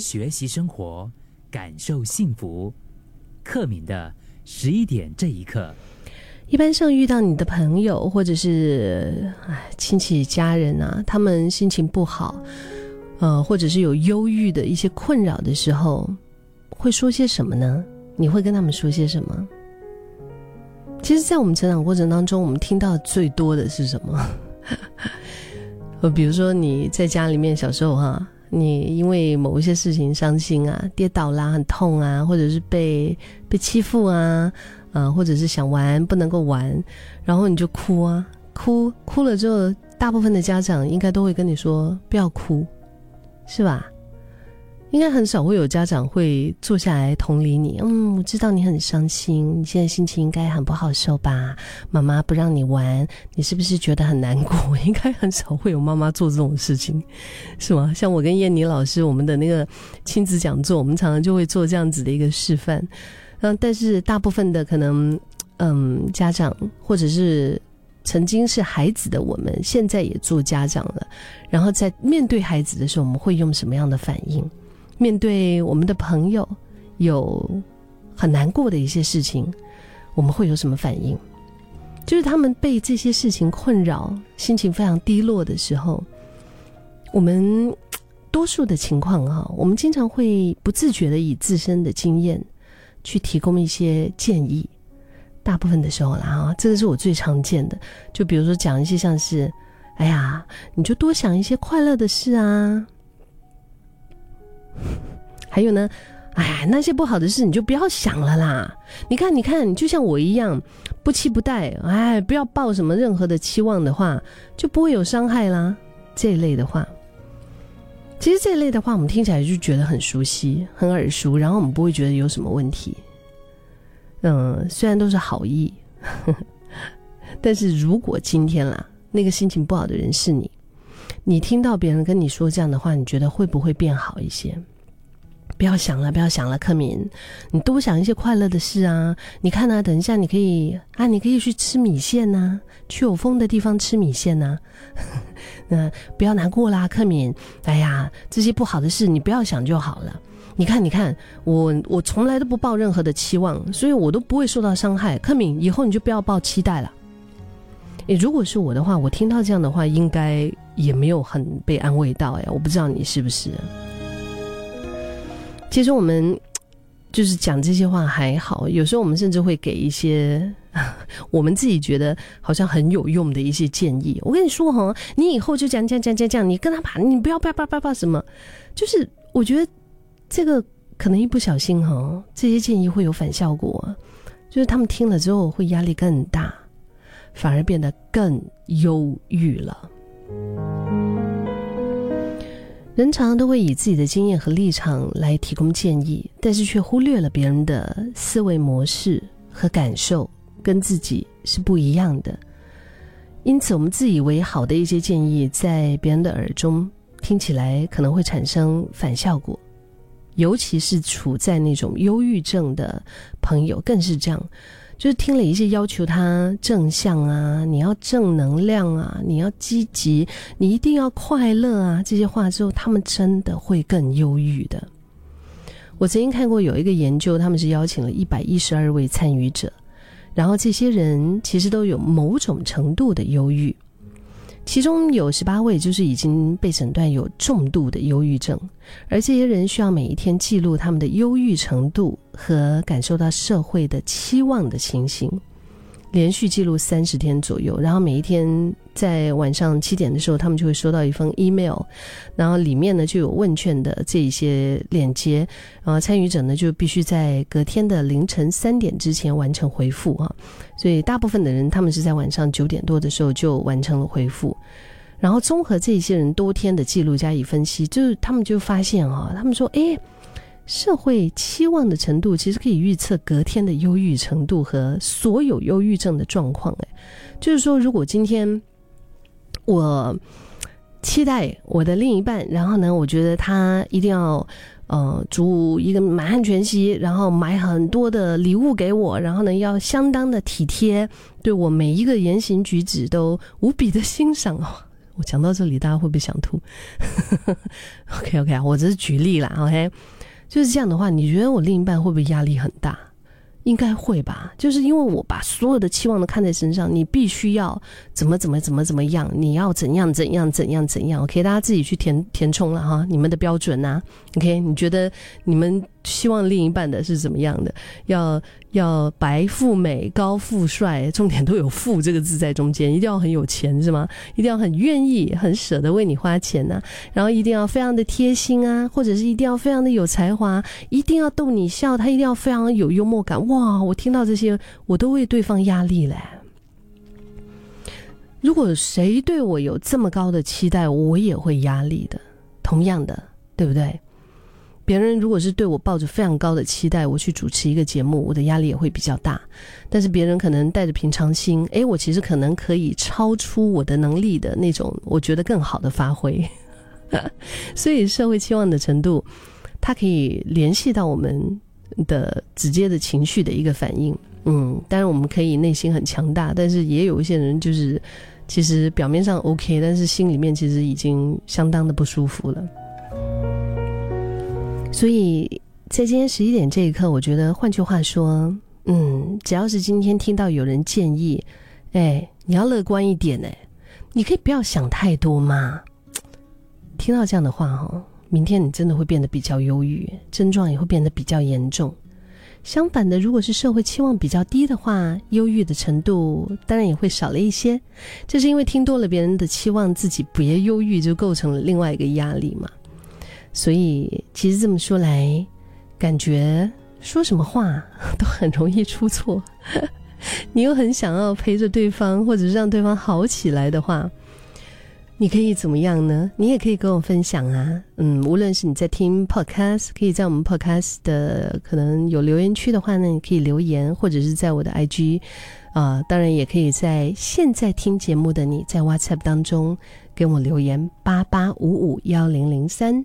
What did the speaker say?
学习生活，感受幸福。克敏的十一点这一刻，一般上遇到你的朋友或者是亲戚家人啊，他们心情不好，呃，或者是有忧郁的一些困扰的时候，会说些什么呢？你会跟他们说些什么？其实，在我们成长过程当中，我们听到最多的是什么？呃，比如说你在家里面小时候哈。你因为某一些事情伤心啊，跌倒啦，很痛啊，或者是被被欺负啊，啊，或者是想玩不能够玩，然后你就哭啊，哭哭了之后，大部分的家长应该都会跟你说不要哭，是吧？应该很少会有家长会坐下来同理你。嗯，我知道你很伤心，你现在心情应该很不好受吧？妈妈不让你玩，你是不是觉得很难过？应该很少会有妈妈做这种事情，是吗？像我跟燕妮老师，我们的那个亲子讲座，我们常常就会做这样子的一个示范。嗯，但是大部分的可能，嗯，家长或者是曾经是孩子的我们，现在也做家长了，然后在面对孩子的时候，我们会用什么样的反应？面对我们的朋友有很难过的一些事情，我们会有什么反应？就是他们被这些事情困扰，心情非常低落的时候，我们多数的情况哈，我们经常会不自觉的以自身的经验去提供一些建议。大部分的时候啦哈，这个是我最常见的。就比如说讲一些像是，哎呀，你就多想一些快乐的事啊。还有呢，哎呀，那些不好的事你就不要想了啦。你看，你看，就像我一样，不期不待，哎，不要抱什么任何的期望的话，就不会有伤害啦。这一类的话，其实这一类的话，我们听起来就觉得很熟悉、很耳熟，然后我们不会觉得有什么问题。嗯，虽然都是好意，但是如果今天啦，那个心情不好的人是你。你听到别人跟你说这样的话，你觉得会不会变好一些？不要想了，不要想了，克敏，你多想一些快乐的事啊！你看啊，等一下你可以啊，你可以去吃米线呐，去有风的地方吃米线呐。那不要难过啦，克敏。哎呀，这些不好的事你不要想就好了。你看，你看，我我从来都不抱任何的期望，所以我都不会受到伤害。克敏，以后你就不要抱期待了。诶，如果是我的话，我听到这样的话，应该也没有很被安慰到哎，我不知道你是不是。其实我们就是讲这些话还好，有时候我们甚至会给一些 我们自己觉得好像很有用的一些建议。我跟你说哈，你以后就讲讲讲讲讲，你跟他把，你不要不要不要不要什么，就是我觉得这个可能一不小心哈，这些建议会有反效果，就是他们听了之后会压力更大。反而变得更忧郁了。人常常都会以自己的经验和立场来提供建议，但是却忽略了别人的思维模式和感受跟自己是不一样的。因此，我们自以为好的一些建议，在别人的耳中听起来可能会产生反效果，尤其是处在那种忧郁症的朋友，更是这样。就是听了一些要求他正向啊，你要正能量啊，你要积极，你一定要快乐啊这些话之后，他们真的会更忧郁的。我曾经看过有一个研究，他们是邀请了一百一十二位参与者，然后这些人其实都有某种程度的忧郁。其中有十八位就是已经被诊断有重度的忧郁症，而这些人需要每一天记录他们的忧郁程度和感受到社会的期望的情形。连续记录三十天左右，然后每一天在晚上七点的时候，他们就会收到一封 email，然后里面呢就有问卷的这一些链接，然后参与者呢就必须在隔天的凌晨三点之前完成回复啊，所以大部分的人他们是在晚上九点多的时候就完成了回复，然后综合这些人多天的记录加以分析，就是他们就发现啊，他们说，哎。社会期望的程度，其实可以预测隔天的忧郁程度和所有忧郁症的状况。哎，就是说，如果今天我期待我的另一半，然后呢，我觉得他一定要呃煮一个满汉全席，然后买很多的礼物给我，然后呢，要相当的体贴，对我每一个言行举止都无比的欣赏哦。我讲到这里，大家会不会想吐？OK OK 啊，我只是举例啦，OK，就是这样的话，你觉得我另一半会不会压力很大？应该会吧，就是因为我把所有的期望都看在身上，你必须要怎么怎么怎么怎么样，你要怎样怎样怎样怎样，OK，大家自己去填填充了哈，你们的标准呐，OK，你觉得你们希望另一半的是怎么样的？要要白富美、高富帅，重点都有“富”这个字在中间，一定要很有钱是吗？一定要很愿意、很舍得为你花钱呐，然后一定要非常的贴心啊，或者是一定要非常的有才华，一定要逗你笑，他一定要非常有幽默感。哇，我听到这些，我都为对方压力嘞。如果谁对我有这么高的期待，我也会压力的。同样的，对不对？别人如果是对我抱着非常高的期待，我去主持一个节目，我的压力也会比较大。但是别人可能带着平常心，诶，我其实可能可以超出我的能力的那种，我觉得更好的发挥。所以社会期望的程度，它可以联系到我们的直接的情绪的一个反应。嗯，当然我们可以内心很强大，但是也有一些人就是其实表面上 OK，但是心里面其实已经相当的不舒服了。所以在今天十一点这一刻，我觉得换句话说，嗯，只要是今天听到有人建议，哎，你要乐观一点，哎，你可以不要想太多嘛。听到这样的话哈，明天你真的会变得比较忧郁，症状也会变得比较严重。相反的，如果是社会期望比较低的话，忧郁的程度当然也会少了一些。这是因为听多了别人的期望，自己别忧郁，就构成了另外一个压力嘛。所以，其实这么说来，感觉说什么话 都很容易出错。你又很想要陪着对方，或者是让对方好起来的话。你可以怎么样呢？你也可以跟我分享啊，嗯，无论是你在听 podcast，可以在我们 podcast 的可能有留言区的话呢，你可以留言，或者是在我的 IG，啊，当然也可以在现在听节目的你在 WhatsApp 当中跟我留言八八五五幺零零三。